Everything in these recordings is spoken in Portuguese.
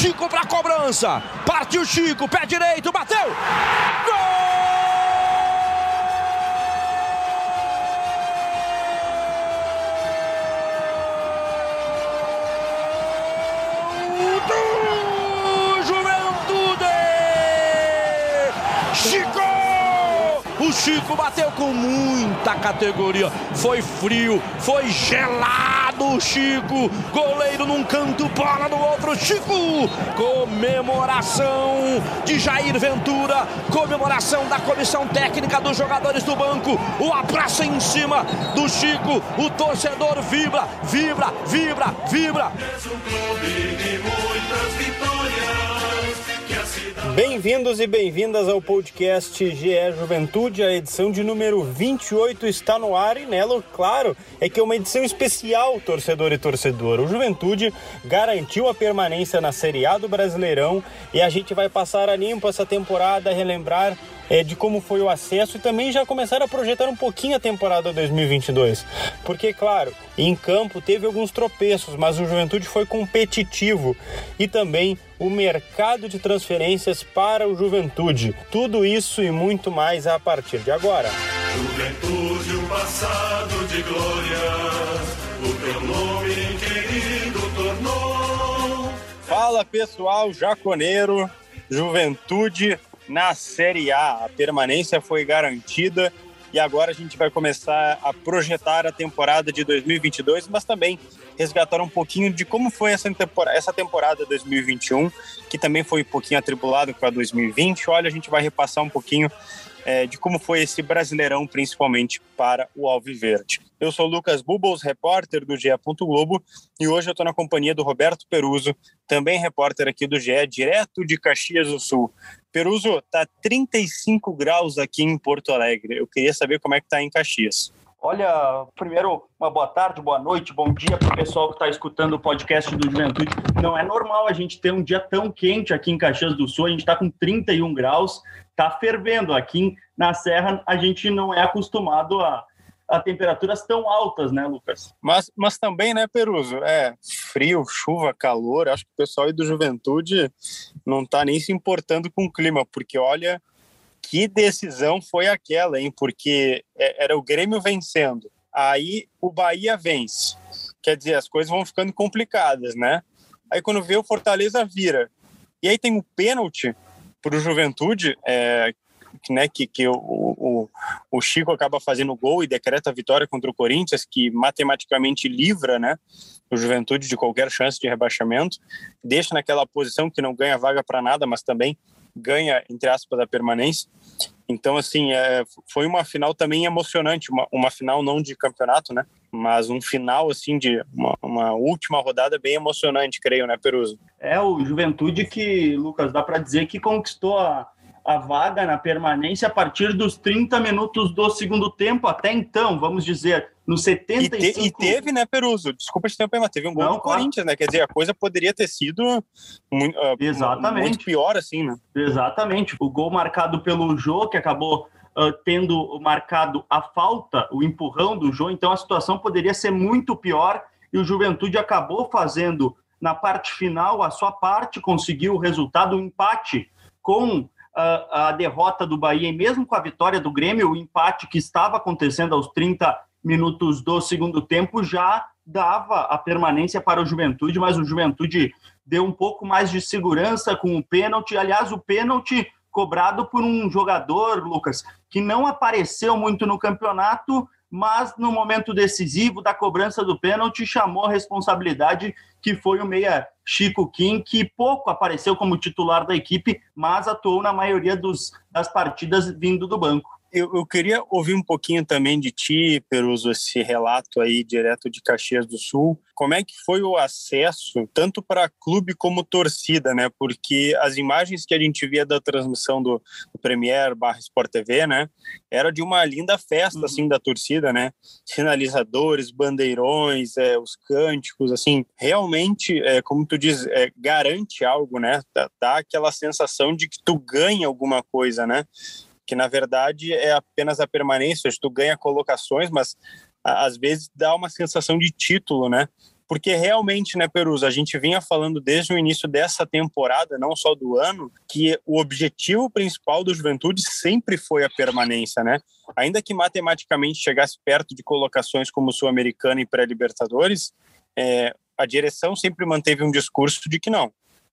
Chico pra cobrança. Partiu Chico, pé direito, bateu. Gol! Chico! O Chico bateu com muita categoria. Foi frio, foi gelado o Chico. Goleiro num canto, bola no outro. Chico! Comemoração de Jair Ventura. Comemoração da comissão técnica dos jogadores do banco. O abraço em cima do Chico. O torcedor vibra, vibra, vibra, vibra. Bem-vindos e bem-vindas ao podcast GE Juventude. A edição de número 28 está no ar e nela, claro, é que é uma edição especial, torcedor e torcedora. O Juventude garantiu a permanência na Série A do Brasileirão e a gente vai passar a limpo essa temporada, relembrar é, de como foi o acesso e também já começar a projetar um pouquinho a temporada 2022. Porque, claro, em campo teve alguns tropeços, mas o Juventude foi competitivo e também o mercado de transferências para o Juventude. Tudo isso e muito mais a partir de agora. Juventude, o passado de glória, o teu nome querido tornou. Fala pessoal, jaconeiro, Juventude na Série A. A permanência foi garantida e agora a gente vai começar a projetar a temporada de 2022, mas também resgatar um pouquinho de como foi essa temporada, essa temporada 2021, que também foi um pouquinho atribulado com a 2020. Olha, a gente vai repassar um pouquinho é, de como foi esse Brasileirão, principalmente para o Alviverde. Eu sou Lucas Bubbles, repórter do GE. Globo, e hoje eu estou na companhia do Roberto Peruso, também repórter aqui do GE, direto de Caxias do Sul. Peruso, tá 35 graus aqui em Porto Alegre. Eu queria saber como é que tá em Caxias. Olha, primeiro, uma boa tarde, boa noite, bom dia para o pessoal que está escutando o podcast do Juventude. Não é normal a gente ter um dia tão quente aqui em Caxias do Sul, a gente está com 31 graus, está fervendo. Aqui na Serra a gente não é acostumado a, a temperaturas tão altas, né, Lucas? Mas, mas também, né, Peruso? É frio, chuva, calor. Acho que o pessoal aí do Juventude não está nem se importando com o clima, porque olha que decisão foi aquela, hein? Porque é, era o Grêmio vencendo, aí o Bahia vence. Quer dizer, as coisas vão ficando complicadas, né? Aí quando vê o Fortaleza vira. E aí tem um pênalti para o Juventude, é, né, que, que o, o, o, Chico acaba fazendo gol e decreta a vitória contra o Corinthians, que matematicamente livra né, o Juventude de qualquer chance de rebaixamento, deixa naquela posição que não ganha vaga para nada, mas também ganha, entre aspas, a permanência. Então, assim, é, foi uma final também emocionante, uma, uma final não de campeonato, né? Mas um final, assim, de uma, uma última rodada bem emocionante, creio, né, Peruso? É, o Juventude que, Lucas, dá para dizer que conquistou a, a vaga na permanência a partir dos 30 minutos do segundo tempo. Até então, vamos dizer, no 75... E, te, e teve, né, Peruso? Desculpa te tempo, mas teve um gol Não, do claro. Corinthians, né? Quer dizer, a coisa poderia ter sido muito, uh, Exatamente. muito pior, assim, né? Exatamente. O gol marcado pelo Jô, que acabou uh, tendo marcado a falta, o empurrão do Jô, então a situação poderia ser muito pior e o Juventude acabou fazendo na parte final a sua parte, conseguiu o resultado, o um empate com a, a derrota do Bahia e mesmo com a vitória do Grêmio, o empate que estava acontecendo aos 30 minutos do segundo tempo já dava a permanência para o Juventude, mas o Juventude deu um pouco mais de segurança com o pênalti. Aliás, o pênalti cobrado por um jogador, Lucas, que não apareceu muito no campeonato, mas no momento decisivo da cobrança do pênalti chamou a responsabilidade que foi o meia Chico Kim, que pouco apareceu como titular da equipe, mas atuou na maioria dos, das partidas vindo do banco. Eu, eu, queria ouvir um pouquinho também de ti, Peruso, esse relato aí direto de Caxias do Sul. Como é que foi o acesso, tanto para clube como torcida, né? Porque as imagens que a gente via da transmissão do, do Premier barra Sport TV, né? Era de uma linda festa, uhum. assim, da torcida, né? Sinalizadores, bandeirões, é, os cânticos, assim. Realmente, é, como tu diz, é, garante algo, né? Dá, dá aquela sensação de que tu ganha alguma coisa, né? Que na verdade é apenas a permanência, tu ganha colocações, mas às vezes dá uma sensação de título, né? porque realmente, né, Perusa, a gente vinha falando desde o início dessa temporada, não só do ano, que o objetivo principal do Juventude sempre foi a permanência, né? Ainda que matematicamente chegasse perto de colocações como Sul-Americana e pré-Libertadores, é, a direção sempre manteve um discurso de que não,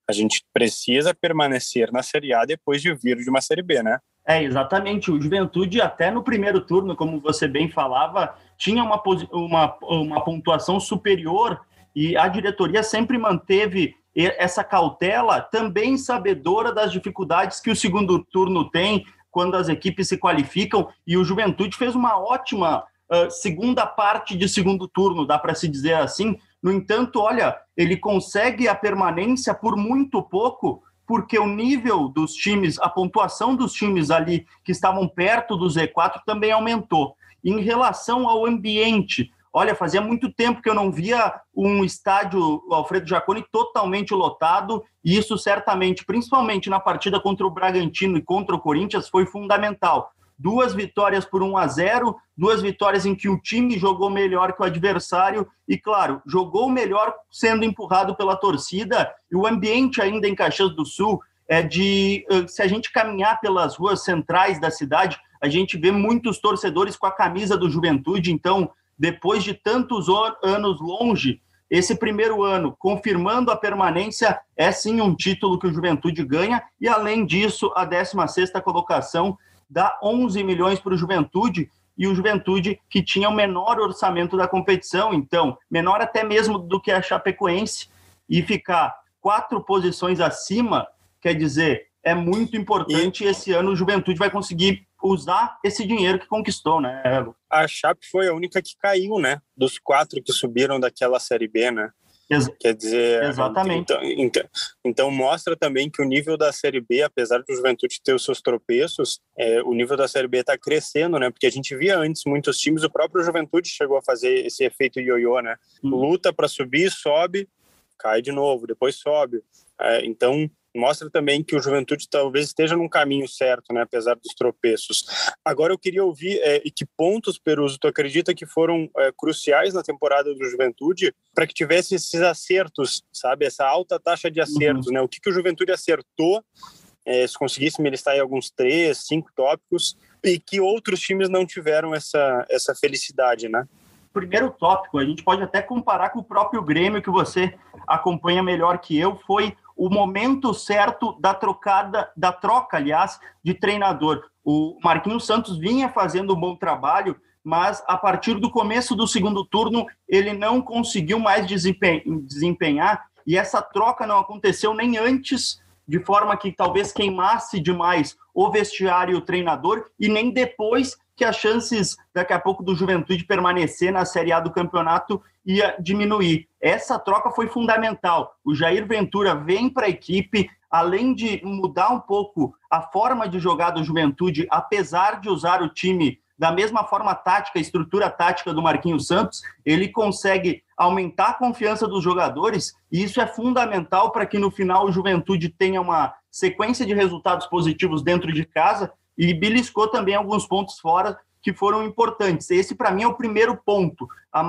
a gente precisa permanecer na Série A depois de vir de uma Série B, né? É, exatamente. O Juventude, até no primeiro turno, como você bem falava, tinha uma, uma, uma pontuação superior e a diretoria sempre manteve essa cautela, também sabedora das dificuldades que o segundo turno tem quando as equipes se qualificam. E o Juventude fez uma ótima uh, segunda parte de segundo turno, dá para se dizer assim, no entanto, olha, ele consegue a permanência por muito pouco, porque o nível dos times, a pontuação dos times ali que estavam perto do Z4 também aumentou. Em relação ao ambiente, olha, fazia muito tempo que eu não via um estádio Alfredo Jaconi totalmente lotado, e isso certamente, principalmente na partida contra o Bragantino e contra o Corinthians, foi fundamental duas vitórias por 1 a 0, duas vitórias em que o time jogou melhor que o adversário e, claro, jogou melhor sendo empurrado pela torcida. E o ambiente ainda em Caxias do Sul é de, eh, se a gente caminhar pelas ruas centrais da cidade, a gente vê muitos torcedores com a camisa do Juventude. Então, depois de tantos anos longe, esse primeiro ano, confirmando a permanência, é sim um título que o Juventude ganha, e além disso, a 16ª colocação dá 11 milhões para o Juventude e o Juventude que tinha o menor orçamento da competição, então menor até mesmo do que a Chapecoense e ficar quatro posições acima, quer dizer, é muito importante e esse ano o Juventude vai conseguir usar esse dinheiro que conquistou, né? A Chape foi a única que caiu, né? Dos quatro que subiram daquela Série B, né? Ex Quer dizer, exatamente. Então, então, então, mostra também que o nível da Série B, apesar do Juventude ter os seus tropeços, é, o nível da Série B está crescendo, né? Porque a gente via antes muitos times, o próprio Juventude chegou a fazer esse efeito ioiô, né? Hum. Luta para subir, sobe, cai de novo, depois sobe. É, então, mostra também que o Juventude talvez esteja num caminho certo, né, apesar dos tropeços. Agora eu queria ouvir é, que pontos, Peruso, tu acredita que foram é, cruciais na temporada do Juventude para que tivesse esses acertos, sabe, essa alta taxa de acertos, uhum. né? O que, que o Juventude acertou, é, se conseguisse me listar aí alguns três, cinco tópicos, e que outros times não tiveram essa, essa felicidade, né? Primeiro tópico, a gente pode até comparar com o próprio Grêmio que você acompanha melhor que eu, foi o momento certo da trocada, da troca, aliás, de treinador. O Marquinhos Santos vinha fazendo um bom trabalho, mas a partir do começo do segundo turno ele não conseguiu mais desempenhar e essa troca não aconteceu nem antes, de forma que talvez queimasse demais o vestiário e o treinador, e nem depois que as chances daqui a pouco do Juventude permanecer na Série A do campeonato ia diminuir. Essa troca foi fundamental. O Jair Ventura vem para a equipe, além de mudar um pouco a forma de jogar do Juventude, apesar de usar o time da mesma forma tática, estrutura tática do Marquinhos Santos, ele consegue aumentar a confiança dos jogadores, e isso é fundamental para que no final o Juventude tenha uma sequência de resultados positivos dentro de casa e beliscou também alguns pontos fora que foram importantes. Esse, para mim, é o primeiro ponto, a,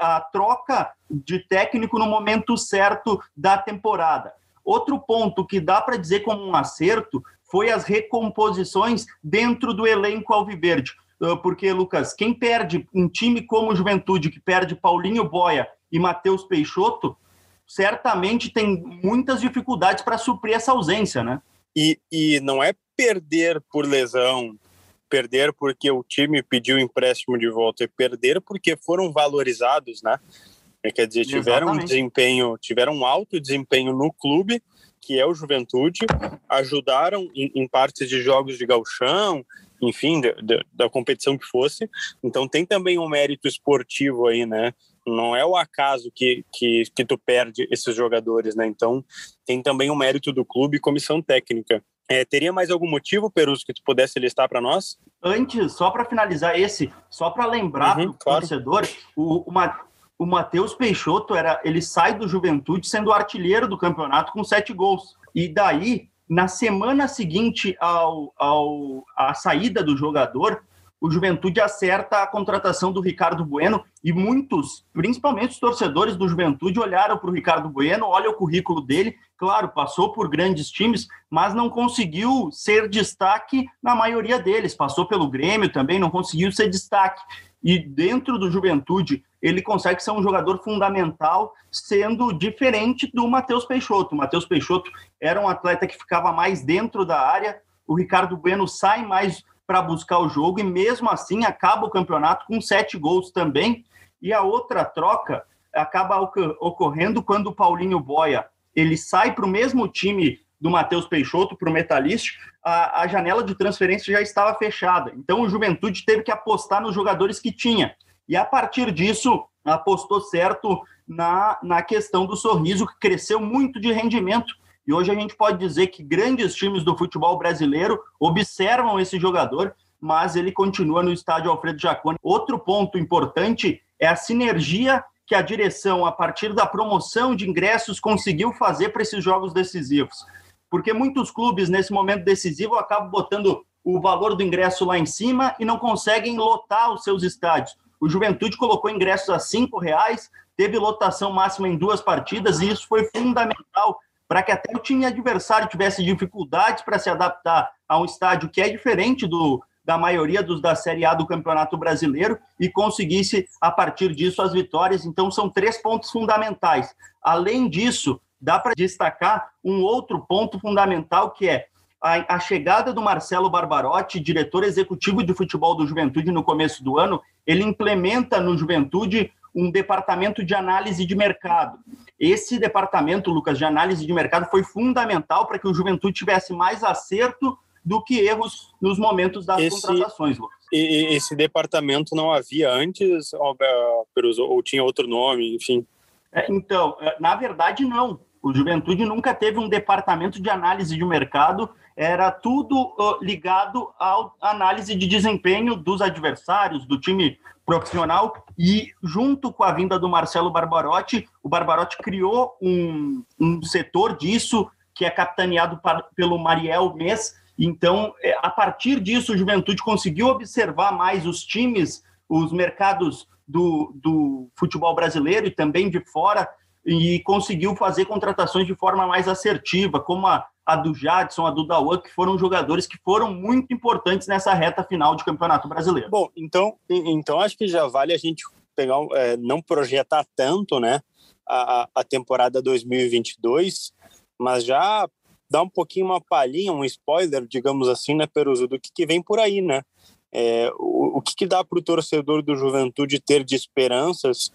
a troca de técnico no momento certo da temporada. Outro ponto que dá para dizer como um acerto foi as recomposições dentro do elenco alviverde. Ah, porque, Lucas, quem perde um time como o Juventude, que perde Paulinho Boia e Matheus Peixoto, certamente tem muitas dificuldades para suprir essa ausência, né? E, e não é perder por lesão, perder porque o time pediu empréstimo de volta e perder porque foram valorizados, né? É, quer dizer, tiveram Exatamente. um desempenho, tiveram um alto desempenho no clube, que é o Juventude, ajudaram em, em partes de jogos de galchão, enfim, de, de, da competição que fosse. Então tem também um mérito esportivo aí, né? Não é o acaso que, que, que tu perde esses jogadores, né? Então tem também um mérito do clube e comissão técnica. É, teria mais algum motivo, Peruso, que tu pudesse listar para nós? Antes, só para finalizar esse, só para lembrar uhum, o claro. torcedor, o, o, Matheus Peixoto era, ele sai do Juventude sendo artilheiro do campeonato com sete gols. E daí, na semana seguinte ao, ao à saída do jogador, o Juventude acerta a contratação do Ricardo Bueno e muitos, principalmente os torcedores do Juventude, olharam para o Ricardo Bueno, olha o currículo dele, claro, passou por grandes times, mas não conseguiu ser destaque na maioria deles, passou pelo Grêmio também, não conseguiu ser destaque. E dentro do Juventude, ele consegue ser um jogador fundamental, sendo diferente do Matheus Peixoto. O Matheus Peixoto era um atleta que ficava mais dentro da área, o Ricardo Bueno sai mais para buscar o jogo e mesmo assim acaba o campeonato com sete gols também. E a outra troca acaba ocorrendo quando o Paulinho Boia ele sai para o mesmo time do Matheus Peixoto para o Metalist, a, a, janela de transferência já estava fechada. Então o Juventude teve que apostar nos jogadores que tinha. E a partir disso, apostou certo na, na questão do sorriso, que cresceu muito de rendimento e hoje a gente pode dizer que grandes times do futebol brasileiro observam esse jogador, mas ele continua no estádio Alfredo Jaconi. Outro ponto importante é a sinergia que a direção, a partir da promoção de ingressos, conseguiu fazer para esses jogos decisivos. Porque muitos clubes, nesse momento decisivo, acabam botando o valor do ingresso lá em cima e não conseguem lotar os seus estádios. O Juventude colocou ingressos a cinco reais, teve lotação máxima em duas partidas e isso foi fundamental para que até o time adversário tivesse dificuldades para se adaptar a um estádio que é diferente do da maioria dos da Série A do Campeonato Brasileiro e conseguisse a partir disso as vitórias. Então são três pontos fundamentais. Além disso, dá para destacar um outro ponto fundamental que é a, a, chegada do Marcelo Barbarotti, diretor executivo de futebol do Juventude no começo do ano, ele implementa no Juventude um departamento de análise de mercado. Esse departamento, Lucas, de análise de mercado foi fundamental para que o Juventude tivesse mais acerto do que erros nos momentos das esse, contratações, Lucas. E, esse departamento não havia antes, ou tinha outro nome, enfim? É, então, é, na verdade, não. O Juventude nunca teve um departamento de análise de mercado, era tudo ligado à análise de desempenho dos adversários, do time profissional, e junto com a vinda do Marcelo Barbarotti, o Barbarotti criou um, um setor disso, que é capitaneado pelo Mariel Mês. Então, é, a partir disso, o Juventude conseguiu observar mais os times, os mercados do, do futebol brasileiro e também de fora, e conseguiu fazer contratações de forma mais assertiva, como a, a do Jadson, a do Dawan, que foram jogadores que foram muito importantes nessa reta final de Campeonato Brasileiro. Bom, então, então acho que já vale a gente pegar, é, não projetar tanto, né, a, a temporada 2022, mas já dar um pouquinho uma palhinha, um spoiler, digamos assim, né, Peruso, do que, que vem por aí, né? É, o, o que, que dá para o torcedor do Juventude ter de esperanças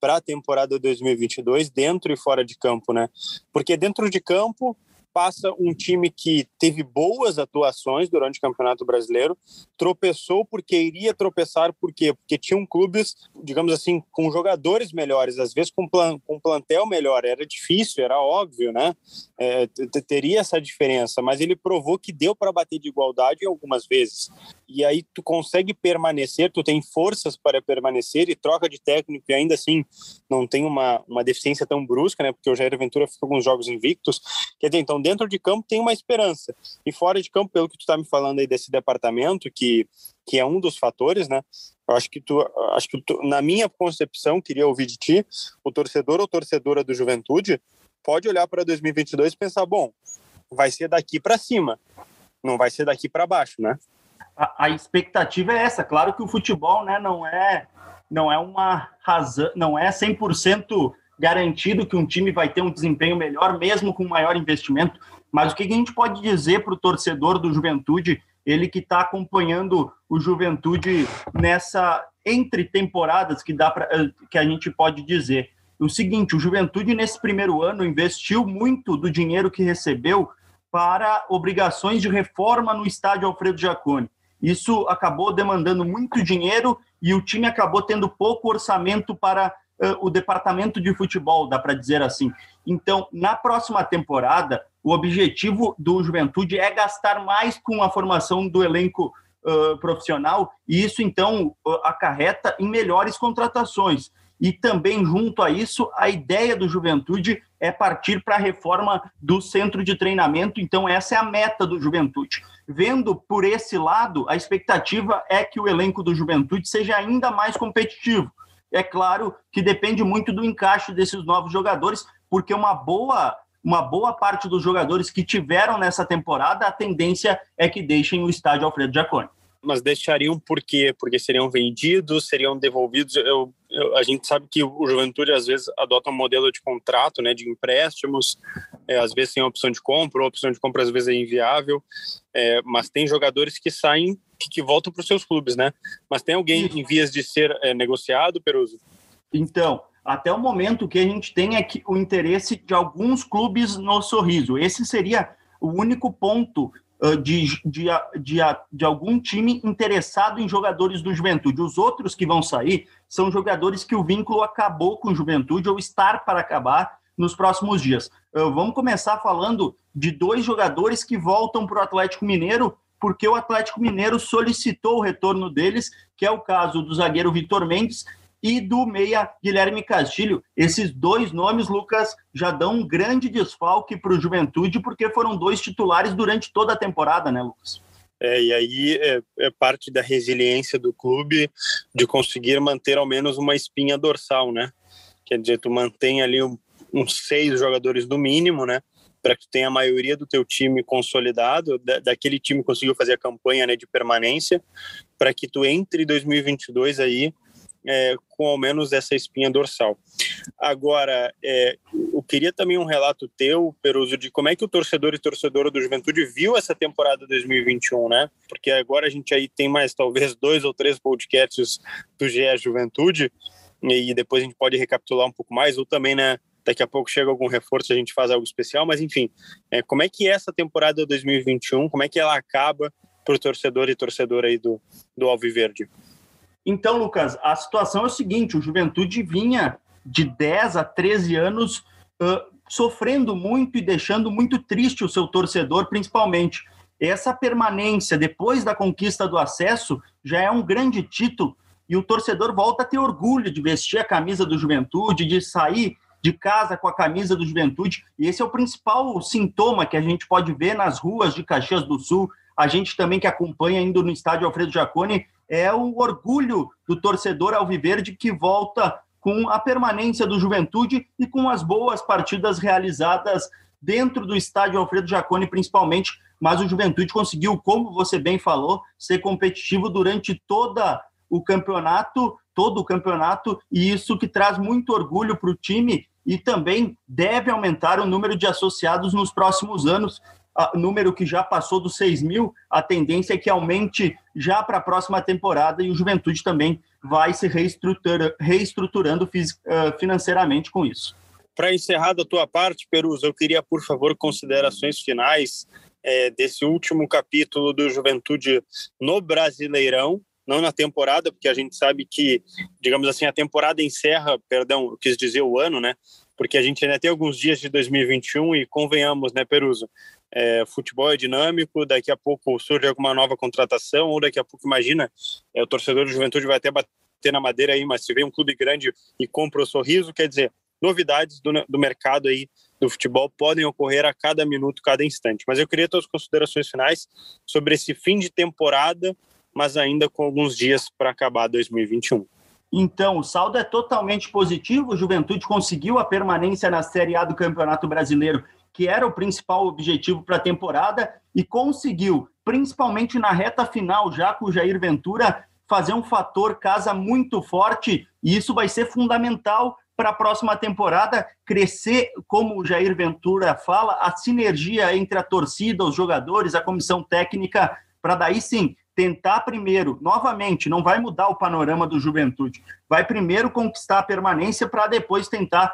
para a temporada 2022 dentro e fora de campo, né? Porque dentro de campo passa um time que teve boas atuações durante o Campeonato Brasileiro, tropeçou porque iria tropeçar, por quê? Porque tinham clubes, digamos assim, com jogadores melhores, às vezes com, plan, com plantel melhor. Era difícil, era óbvio, né? É, teria essa diferença, mas ele provou que deu para bater de igualdade algumas vezes. E aí tu consegue permanecer, tu tem forças para permanecer e troca de técnico e ainda assim não tem uma, uma deficiência tão brusca, né? Porque o Jair Ventura ficou com alguns jogos invictos. Quer dizer, então dentro de campo tem uma esperança. E fora de campo, pelo que tu está me falando aí desse departamento, que, que é um dos fatores, né? Eu acho que tu, acho que tu, na minha concepção, queria ouvir de ti, o torcedor ou torcedora do Juventude pode olhar para 2022 e pensar, bom, vai ser daqui para cima, não vai ser daqui para baixo, né? A, a, expectativa é essa. Claro que o futebol, né, não é não é uma razão, não é 100% garantido que um time vai ter um desempenho melhor, mesmo com maior investimento. Mas o que a gente pode dizer para o torcedor do Juventude, ele que está acompanhando o Juventude nessa entre temporadas que dá pra, eh, que a gente pode dizer o seguinte: o Juventude nesse primeiro ano investiu muito do dinheiro que recebeu para obrigações de reforma no estádio Alfredo Jaconi. Isso acabou demandando muito dinheiro e o time acabou tendo pouco orçamento para o departamento de futebol, dá para dizer assim. Então, na próxima temporada, o objetivo do Juventude é gastar mais com a formação do elenco uh, profissional, e isso então acarreta em melhores contratações. e também junto a isso, a ideia do Juventude é partir para a reforma do centro de treinamento, então essa é a meta do Juventude. Vendo por esse lado, a expectativa é que o elenco do Juventude seja ainda mais competitivo. É claro que depende muito do encaixe desses novos jogadores, porque uma boa uma boa parte dos jogadores que tiveram nessa temporada, a tendência é que deixem o estádio Alfredo Jaconi. Mas deixariam por quê? Porque seriam vendidos, seriam devolvidos. Eu, eu, a gente sabe que o Juventude às vezes adota um modelo de contrato, né, de empréstimos, é, às vezes tem opção de compra, a opção de compra às vezes é inviável, é, mas tem jogadores que saem, que, que voltam para os seus clubes, né? Mas tem alguém em vias de ser é, negociado, Peruso? Então, até o momento que a gente tem é que o interesse de alguns clubes no Sorriso. Esse seria o único ponto de, de, de, de, algum time interessado em jogadores do Juventude. Os outros que vão sair são jogadores que o vínculo acabou com o Juventude ou estar para acabar nos próximos dias. Uh, vamos começar falando de dois jogadores que voltam para o Atlético Mineiro porque o Atlético Mineiro solicitou o retorno deles, que é o caso do zagueiro Vitor Mendes e do meia Guilherme Castilho. Esses dois nomes, Lucas, já dão um grande desfalque para o Juventude, porque foram dois titulares durante toda a temporada, né, Lucas? É, e aí é, é, parte da resiliência do clube de conseguir manter ao menos uma espinha dorsal, né? Quer dizer, tu mantém ali um, uns seis jogadores do mínimo, né? Para que tu tenha a maioria do teu time consolidado, da, daquele time que conseguiu fazer a campanha né, de permanência, para que tu entre 2022 aí é, com ao menos essa espinha dorsal. Agora, é, eu queria também um relato teu, Peruso, de como é que o torcedor e torcedora do Juventude viu essa temporada 2021, né? Porque agora a gente aí tem mais talvez dois ou três podcasts do GE Juventude e depois a gente pode recapitular um pouco mais, ou também, né, daqui a pouco chega algum reforço, a gente faz algo especial, mas enfim, é, como é que é essa temporada 2021, como é que ela acaba para o torcedor e torcedora aí do, do Alviverde? Então, Lucas, a situação é o seguinte: o Juventude vinha de 10 a 13 anos uh, sofrendo muito e deixando muito triste o seu torcedor, principalmente. Essa permanência depois da conquista do acesso já é um grande título e o torcedor volta a ter orgulho de vestir a camisa do Juventude, de sair de casa com a camisa do Juventude. E esse é o principal sintoma que a gente pode ver nas ruas de Caxias do Sul. A gente também que acompanha indo no estádio Alfredo Jaconi é o orgulho do torcedor alviverde que volta com a permanência do Juventude e com as boas partidas realizadas dentro do estádio Alfredo Jaconi, principalmente. Mas o Juventude conseguiu, como você bem falou, ser competitivo durante toda o campeonato, todo o campeonato, e isso que traz muito orgulho para o time e também deve aumentar o número de associados nos próximos anos número que já passou dos 6 mil, a tendência é que aumente já para a próxima temporada e o Juventude também vai se reestrutura, reestruturando financeiramente com isso. Para encerrar da tua parte, Perus, eu queria, por favor, considerações finais é, desse último capítulo do Juventude no Brasileirão, não na temporada, porque a gente sabe que, digamos assim, a temporada encerra, perdão, eu quis dizer o ano, né? Porque a gente ainda tem alguns dias de 2021 e convenhamos, né, Peruso? É, futebol é dinâmico, daqui a pouco surge alguma nova contratação, ou daqui a pouco, imagina, é, o torcedor do Juventude vai até bater na madeira aí, mas se vem um clube grande e compra o sorriso, quer dizer, novidades do, do mercado aí do futebol podem ocorrer a cada minuto, cada instante. Mas eu queria ter as considerações finais sobre esse fim de temporada, mas ainda com alguns dias para acabar 2021. Então, o saldo é totalmente positivo. O Juventude conseguiu a permanência na Série A do Campeonato Brasileiro que era o principal objetivo para a temporada, e conseguiu, principalmente na reta final, já com o Jair Ventura, fazer um fator casa muito forte, e isso vai ser fundamental para a próxima temporada crescer, como o Jair Ventura fala, a sinergia entre a torcida, os jogadores, a comissão técnica, para daí sim tentar primeiro, novamente, não vai mudar o panorama do Juventude, vai primeiro conquistar a permanência para depois tentar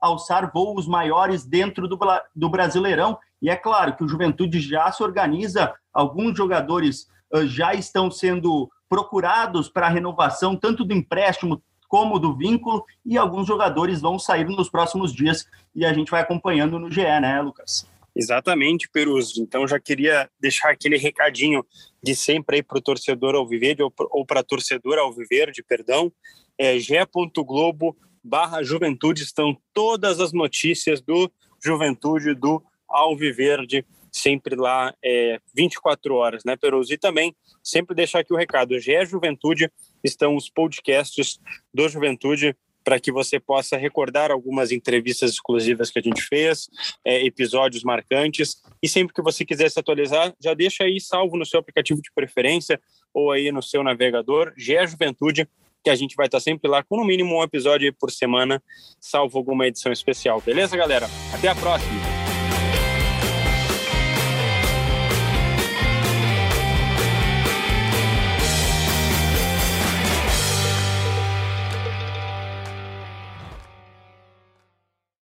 alçar voos maiores dentro do, do Brasileirão. E é claro que o Juventude já se organiza, alguns jogadores uh, já estão sendo procurados para renovação, tanto do empréstimo como do vínculo, e alguns jogadores vão sair nos próximos dias e a gente vai acompanhando no GE, né, Lucas? Exatamente, Perus. Então já queria deixar aquele recadinho de sempre aí para o torcedor Alviverde ou para a torcedora Alviverde, perdão, é g.globo barra Juventude estão todas as notícias do Juventude, do Alviverde, sempre lá é, 24 horas, né, Peroso? E também, sempre deixar aqui o recado, GE Juventude, estão os podcasts do Juventude, para que você possa recordar algumas entrevistas exclusivas que a gente fez, é, episódios marcantes. E sempre que você quiser se atualizar, já deixa aí salvo no seu aplicativo de preferência ou aí no seu navegador, GE Juventude, que a gente vai estar sempre lá com no mínimo um episódio por semana, salvo alguma edição especial. Beleza, galera? Até a próxima!